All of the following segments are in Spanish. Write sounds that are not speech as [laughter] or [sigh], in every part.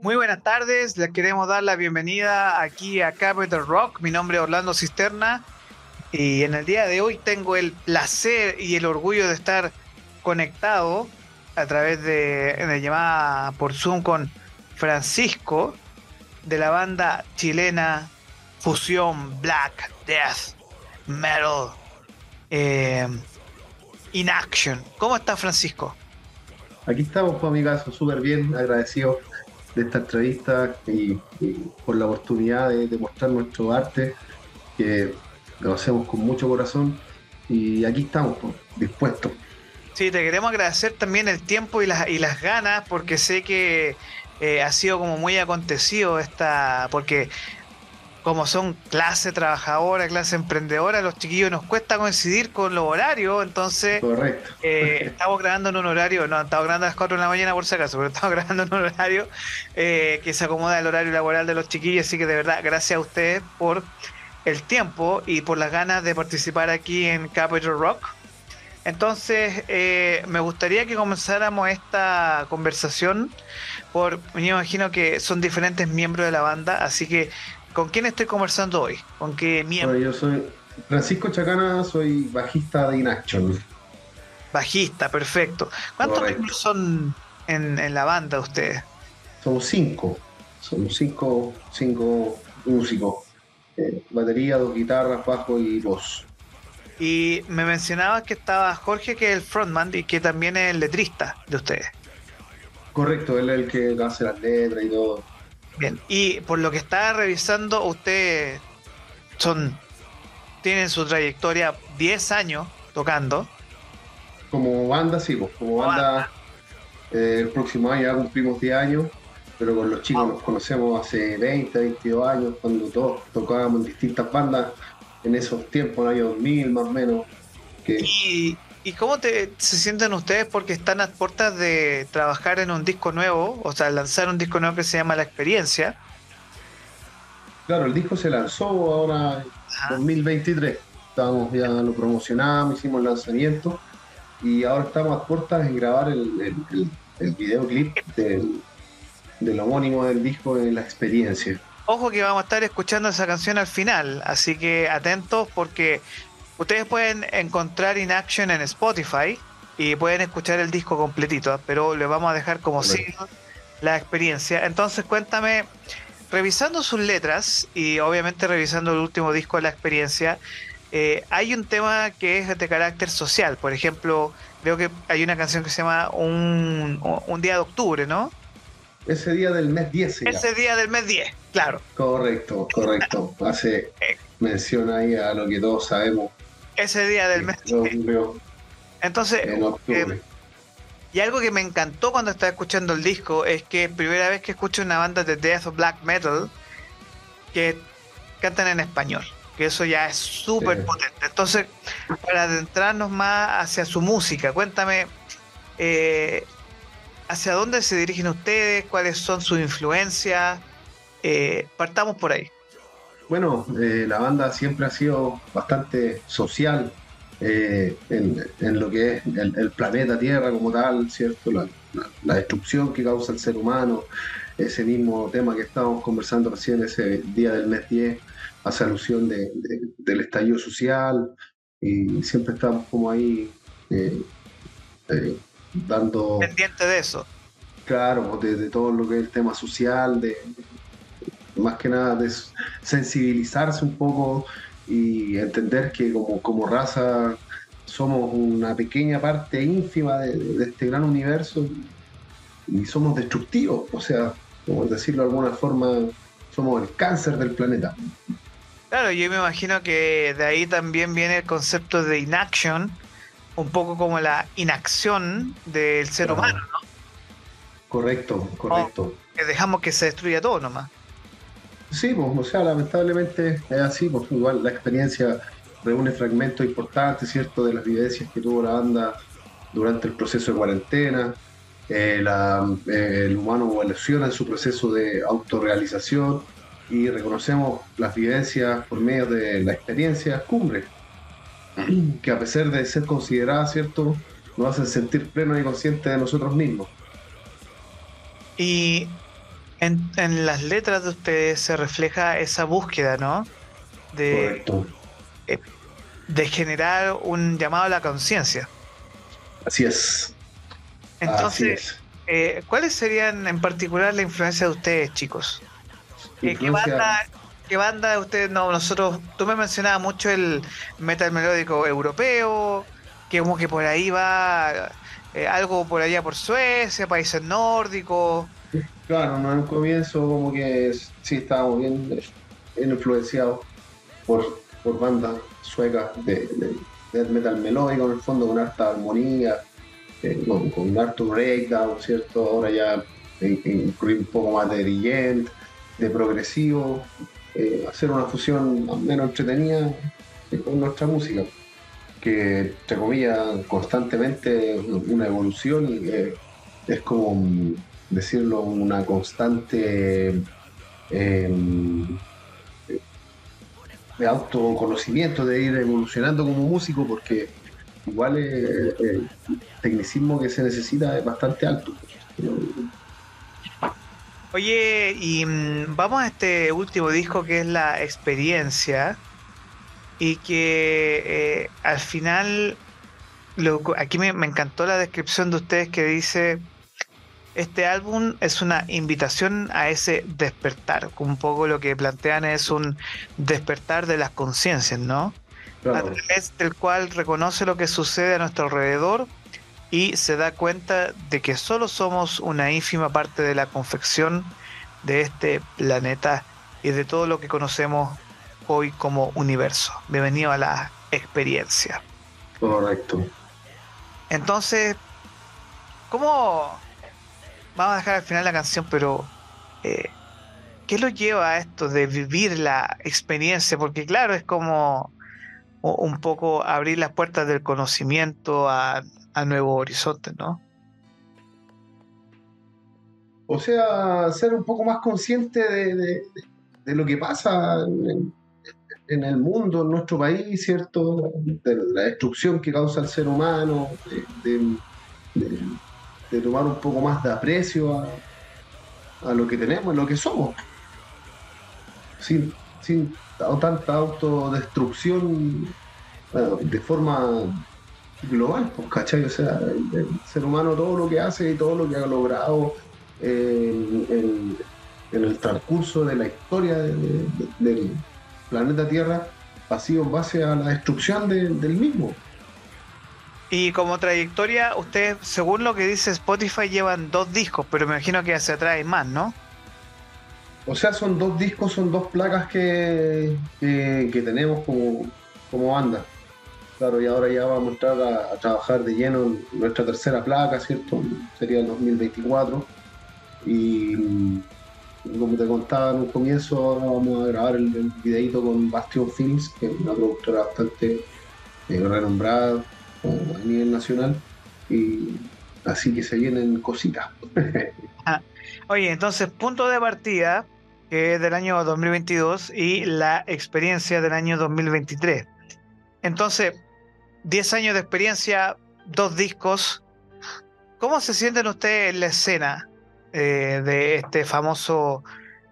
Muy buenas tardes, les queremos dar la bienvenida aquí a Capital Rock. Mi nombre es Orlando Cisterna y en el día de hoy tengo el placer y el orgullo de estar conectado a través de, de llamada por Zoom con Francisco de la banda chilena Fusión Black Death Metal eh, In Action. ¿Cómo está Francisco? Aquí estamos, mi caso, súper bien, agradecido de esta entrevista y, por la oportunidad de, mostrar nuestro arte, que lo hacemos con mucho corazón y aquí estamos, pues, dispuestos. Sí, te queremos agradecer también el tiempo y las, y las ganas, porque sé que eh, ha sido como muy acontecido esta, porque como son clase trabajadora, clase emprendedora, los chiquillos nos cuesta coincidir con los horarios, entonces eh, estamos grabando en un horario, no, estamos grabando a las 4 de la mañana por si acaso, pero estamos [laughs] grabando en un horario eh, que se acomoda al horario laboral de los chiquillos, así que de verdad, gracias a ustedes por el tiempo y por las ganas de participar aquí en Capital Rock. Entonces, eh, me gustaría que comenzáramos esta conversación por, me imagino que son diferentes miembros de la banda, así que ¿Con quién estoy conversando hoy? ¿Con qué miembro? yo soy Francisco Chacana, soy bajista de Inaction. Bajista, perfecto. ¿Cuántos miembros son en, la banda ustedes? Somos cinco. Somos cinco, cinco músicos. Eh, batería, dos guitarras, bajo y voz. Y me mencionabas que estaba Jorge, que es el frontman y que también es el letrista de ustedes. Correcto, él es el que hace las letras y todo. Bien, y por lo que estaba revisando, ustedes son tienen su trayectoria 10 años tocando. Como banda, sí, pues, como banda, eh, el próximo año ya cumplimos 10 años, pero con los chicos nos conocemos hace 20, 22 años, cuando todos tocábamos en distintas bandas, en esos tiempos, en el año 2000 más o menos. Que... Y, ¿Y cómo te, se sienten ustedes porque están a puertas de trabajar en un disco nuevo, o sea, lanzar un disco nuevo que se llama La Experiencia? Claro, el disco se lanzó ahora en 2023. Estábamos ya lo promocionamos, hicimos el lanzamiento y ahora estamos a puertas de grabar el, el, videoclip del, del homónimo del disco de La Experiencia. Ojo que vamos a estar escuchando esa canción al final, así que atentos porque Ustedes pueden encontrar In Action en Spotify y pueden escuchar el disco completito, pero le vamos a dejar como signo la experiencia. Entonces cuéntame, revisando sus letras y obviamente revisando el último disco de la experiencia, eh, hay un tema que es de carácter social. Por ejemplo, creo que hay una canción que se llama Un, día de octubre, ¿no? Ese día del mes 10. Ese día del mes 10, claro. Correcto, correcto. Hace eh. mención ahí a lo que todos sabemos ese día del mes. Entonces, eh, y algo que me encantó cuando estaba escuchando el disco es que primera vez que escucho una banda de death o black metal que cantan en español, que eso ya es súper potente. Entonces, para adentrarnos más hacia su música, cuéntame eh, hacia dónde se dirigen ustedes, cuáles son sus influencias. Eh, partamos por ahí. Bueno, eh, la banda siempre ha sido bastante social eh, en, lo que es el, planeta Tierra como tal, ¿cierto? La, destrucción que causa el ser humano, ese mismo tema que estábamos conversando recién, ese día del mes 10, hace alusión del estallido social, y siempre estamos como ahí eh, dando... Pendiente de eso. Claro, de, de, todo lo que es el tema social, de, más que nada de sensibilizarse un poco y entender que como, como raza somos una pequeña parte ínfima de, este gran universo y somos destructivos, o sea, como decirlo de alguna forma, somos el cáncer del planeta. Claro, yo me imagino que de ahí también viene el concepto de inaction, un poco como la inacción del ser humano, ¿no? Correcto, correcto. que dejamos que se destruya todo nomás. Sí, pues, o sea, lamentablemente es así, porque igual la experiencia reúne fragmentos importantes, ¿cierto?, de las vivencias que tuvo la banda durante el proceso de cuarentena. Eh, eh, el humano evoluciona en su proceso de autorrealización y reconocemos las vivencias por medio de la experiencia cumbre, [clears throat] que a pesar de ser consideradas, ¿cierto?, nos hacen sentir plenos y conscientes de nosotros mismos. Y En, en, las letras de ustedes se refleja esa búsqueda, ¿no? De, eh, de generar un llamado a la conciencia. Así es. Entonces, eh, ¿cuáles serían en particular la influencia de ustedes, chicos? Eh, ¿Qué banda, ¿Qué banda ustedes, no, nosotros, tú me mencionabas mucho el metal melódico europeo, que como que por ahí va eh, algo por allá por Suecia, países nórdicos. Claro, no en un comienzo como que sí estábamos bien, influenciados por, por bandas suecas de, metal melódico, en el fondo con harta armonía, eh, con, con, harto breakdown, ¿cierto? Ahora ya incluir un poco más de dirigent, de progresivo, eh, hacer una fusión menos entretenida con nuestra música que, entre comillas, constantemente una evolución y es como decirlo, una constante em, de autoconocimiento, de ir evolucionando como músico, porque igual el tecnicismo que se necesita es bastante alto. Oye, y mm, vamos a este último disco que es La Experiencia y que eh, al final, aquí me, encantó la descripción de ustedes que dice, este álbum es una invitación a ese despertar, un poco lo que plantean es un despertar de las conciencias, ¿no? A través del cual reconoce lo que sucede a nuestro alrededor y se da cuenta de que solo somos una ínfima parte de la confección de este planeta y de todo lo que conocemos hoy como universo. Bienvenido a la experiencia. Correcto. Entonces, ¿cómo vamos a dejar al final la canción, pero eh, ¿qué lo lleva a esto de vivir la experiencia? Porque claro, es como un poco abrir las puertas del conocimiento a, nuevos horizontes, ¿no? O sea, ser un poco más consciente de, de lo que pasa en, en el mundo, en nuestro país, ¿cierto? De la destrucción que causa el ser humano, de, tomar un poco más de aprecio a, lo que tenemos, a lo que somos. Sin, sin tanta autodestrucción de forma global, pues, ¿cachai? O sea, el, ser humano todo lo que hace y todo lo que ha logrado en, el transcurso de la historia del planeta Tierra ha sido en base a la destrucción del mismo. Y como trayectoria, ustedes, según lo que dice Spotify, llevan dos discos, pero me imagino que hacia atrás más, ¿no? O sea, son dos discos, son dos placas que, que, tenemos como, como, banda. Claro, y ahora ya vamos a entrar a, trabajar de lleno en nuestra tercera placa, ¿cierto? Sería el 2024. Y como te contaba en un comienzo, vamos a grabar el, videito con Bastion Films, que es una productora bastante eh, renombrada a nivel nacional. Y así que se vienen cositas. [laughs] Ah, oye, entonces, punto de partida, que es del año 2022, y la experiencia del año 2023. Entonces, 10 años de experiencia, dos discos. ¿Cómo se sienten ustedes en la escena? Eh, de este famoso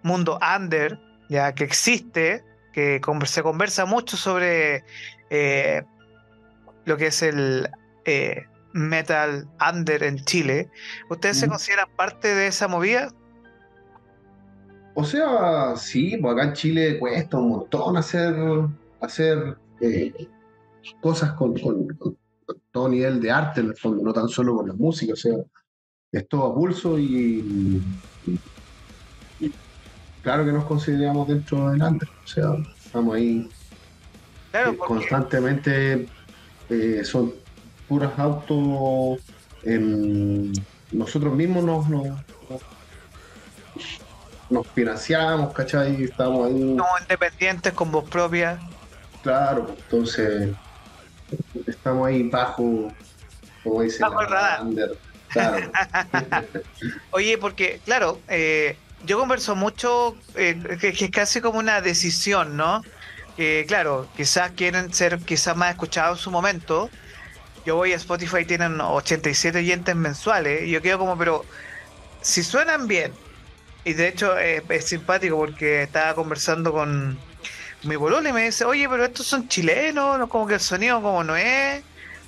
mundo under, ya que existe, que se conversa mucho sobre eh, lo que es el eh, metal under en Chile. ¿Ustedes se consideran parte de esa movida? O sea, sí, pues acá en Chile cuesta un montón hacer, hacer cosas con, con, todo nivel de arte en el fondo, no tan solo con la música. O sea, es todo a pulso y, claro que nos consideramos dentro adelante. O sea, estamos ahí eh, constantemente, eh, son puras autos. nosotros mismos nos, nos, financiamos, ¿cachai? Estamos ahí. Somos independientes con voz propia. Claro, entonces estamos ahí bajo, como dice, bajo el radar. [laughs] Oye, porque, claro, eh, yo converso mucho, eh, que, es casi como una decisión, ¿no? Que, claro, quizás quieren ser quizás más escuchados en su momento. Yo voy a Spotify, tienen 87 oyentes mensuales, y yo quedo como, pero si suenan bien, y de hecho es simpático porque estaba conversando con mi boludo y me dice, oye, pero estos son chilenos, como que el sonido como no es,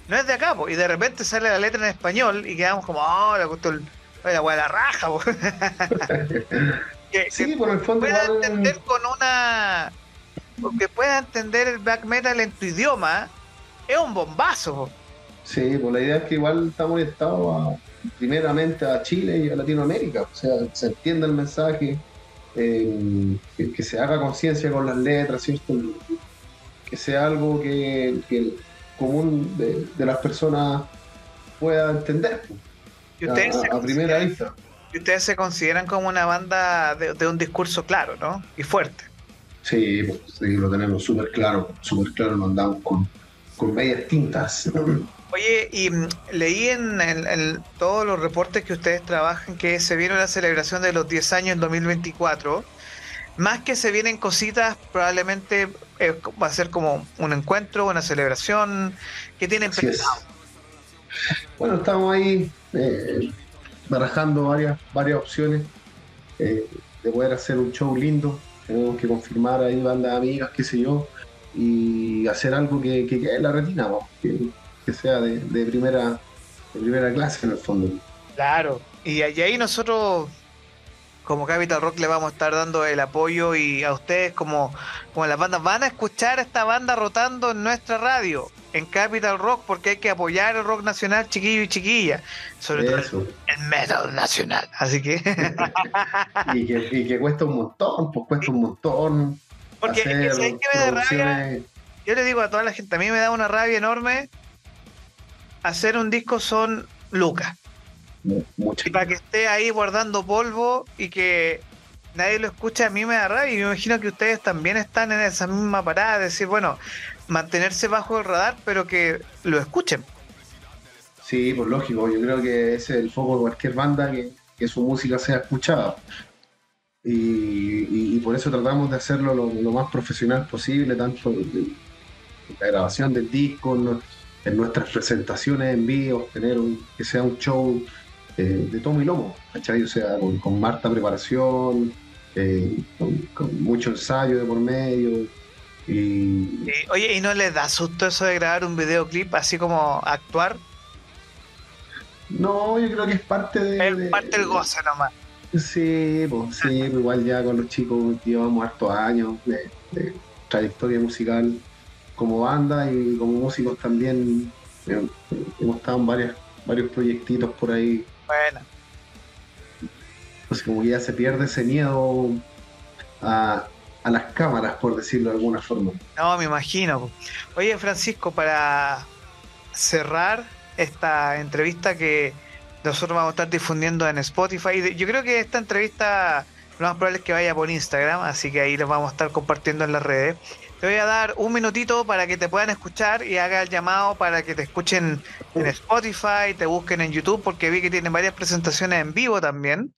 no es de acá, y de repente sale la letra en español y quedamos como, oh, la costó el, la la raja, [laughs] [laughs] que, sí, por el fondo pueda entender con una porque pueda entender el black metal en tu idioma es un bombazo sí pues la idea es que igual estamos orientados primeramente a Chile y a Latinoamérica o sea se entienda el mensaje eh, que, se haga conciencia con las letras cierto que sea algo que, el común de, las personas pueda entender ¿Y ustedes a primera vista y ustedes se consideran como una banda de, un discurso claro, ¿no? Y fuerte. Sí, pues, sí lo tenemos súper claro, súper claro, lo andamos con, con medias tintas. Oye, y mm, leí en, todos los reportes que ustedes trabajan que se viene la celebración de los 10 años en 2024. Más que se vienen cositas, probablemente eh, va a ser como un encuentro, una celebración. que tienen pensado? Bueno, estamos ahí eh, barajando varias, varias opciones eh, de poder hacer un show lindo. Tenemos que confirmar ahí bandas amigas, qué sé yo, y hacer algo que, quede en la retina, que, sea de, primera, de primera clase en el fondo. Claro, y, ahí nosotros como Capital Rock le vamos a estar dando el apoyo y a ustedes como, como las bandas van a escuchar a esta banda rotando en nuestra radio en Capital Rock porque hay que apoyar el rock nacional, chiquillo y chiquilla. Sobre todo el metal nacional. Así [laughs] que... y que... cuesta un montón, pues cuesta un montón. Porque que me da rabia. Yo le digo a toda la gente, a mí me da una rabia enorme. Hacer un disco son lucas. Y para que esté ahí guardando polvo y que nadie lo escuche, a mí me da rabia. Y me imagino que ustedes también están en esa misma parada de decir, bueno, mantenerse bajo el radar, pero que lo escuchen. Sí, pues lógico, yo creo que ese es el foco de cualquier banda, que, su música sea escuchada. Y, por eso tratamos de hacerlo lo, más profesional posible, tanto en la grabación del disco, en, nuestras presentaciones en vivo, tener un, que sea un show eh, de tomo y lomo, ¿cachai? O sea, con, con Marta preparación, eh, con, mucho ensayo de por medio, y... oye, ¿y no les da susto eso de grabar un videoclip así como actuar? No, yo creo que es parte de. Es parte del goce nomás. Sí, pues sí, pues igual ya con los chicos llevamos hartos años de, trayectoria musical como banda y como músicos también. Eh, hemos estado en varias, varios proyectitos por ahí. Bueno. Entonces como que ya se pierde ese miedo a, a las cámaras, por decirlo de alguna forma. No, me imagino. Oye, Francisco, para cerrar esta entrevista que nosotros vamos a estar difundiendo en Spotify, yo creo que esta entrevista lo más probable es que vaya por Instagram, así que ahí les vamos a estar compartiendo en las redes. Te voy a dar un minutito para que te puedan escuchar y haga el llamado para que te escuchen en Spotify, te busquen en YouTube, porque vi que tienen varias presentaciones en vivo también.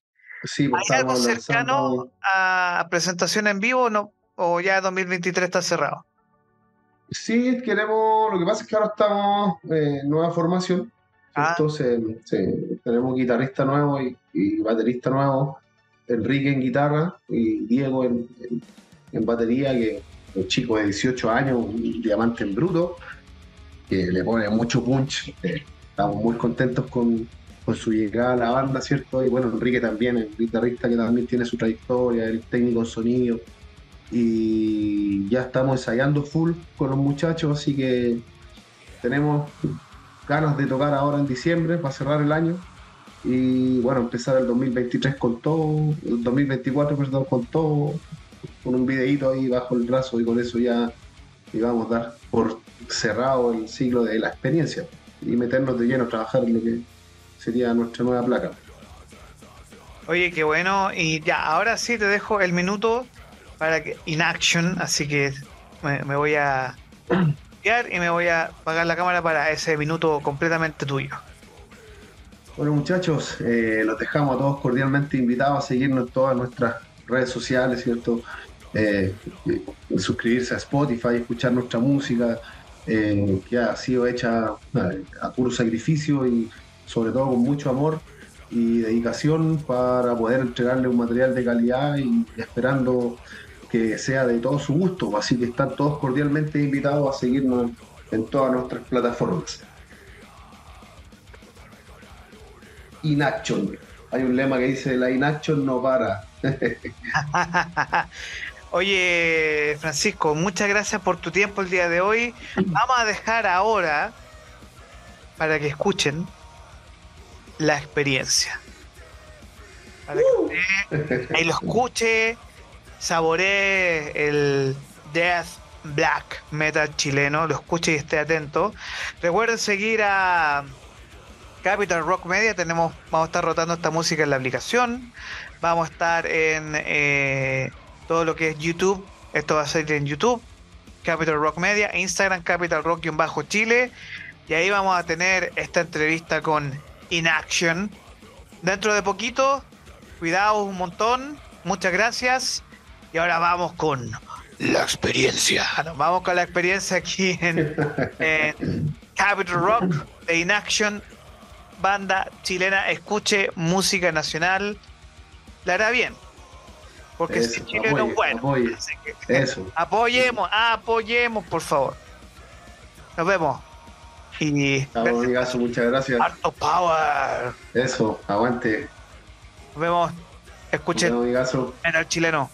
Sí, pues, ¿Hay algo cercano a presentación en vivo no, o ya 2023 está cerrado? Sí, queremos, lo que pasa es que ahora estamos en nueva formación, ah. entonces tenemos guitarrista nuevo y, baterista nuevo, Enrique en guitarra y Diego en, batería, que es un chico de 18 años, un diamante en bruto, que le pone mucho punch. Eh, estamos muy contentos con, su llegada a la banda, ¿cierto? Y bueno, Enrique también, el guitarrista que también tiene su trayectoria, el técnico en sonido. Y ya estamos ensayando full con los muchachos, así que tenemos ganas de tocar ahora en diciembre para cerrar el año y bueno, empezar el 2023 con todo, el 2024 perdón, con todo, con un videíto ahí bajo el brazo y con eso ya íbamos a dar por cerrado el ciclo de la experiencia y meternos de lleno a trabajar lo que sería nuestra nueva placa. Oye, qué bueno. Y ya, ahora sí te dejo el minuto para que in action, así que me, voy a [clears throat] y me voy a apagar la cámara para ese minuto completamente tuyo. Bueno muchachos, eh, los dejamos a todos cordialmente invitados a seguirnos en todas nuestras redes sociales, ¿cierto? Eh, suscribirse a Spotify, escuchar nuestra música, eh, que ha sido hecha a puro sacrificio y sobre todo con mucho amor. y dedicación para poder entregarle un material de calidad y esperando que sea de todo su gusto. Así que están todos cordialmente invitados a seguirnos en todas nuestras plataformas. Inaction. Hay un lema que dice la inaction no para. [laughs] Oye, Francisco, muchas gracias por tu tiempo el día de hoy. [laughs] Vamos a dejar ahora para que escuchen la experiencia. Para que ahí lo escuche, saboree el Death Black Metal chileno, lo escuche y esté atento. Recuerden seguir a Capital Rock Media, tenemos, vamos a estar rotando esta música en la aplicación, vamos a estar en eh, todo lo que es YouTube, esto va a ser en YouTube, Capital Rock Media, Instagram Capital Rock-Chile, y ahí vamos a tener esta entrevista con Inaction. Dentro de poquito, cuidados un montón, muchas gracias, y ahora vamos con la experiencia. Nos vamos con la experiencia aquí en, [laughs] en Capital Rock de Inaction banda chilena escuche música nacional, la hará bien. Porque si Chile no es bueno. eso. Apoyemos, apoyemos, por favor. Nos vemos. Y. muchas gracias. Harto power. Eso, aguante. Nos vemos. Escuchen. En el chileno.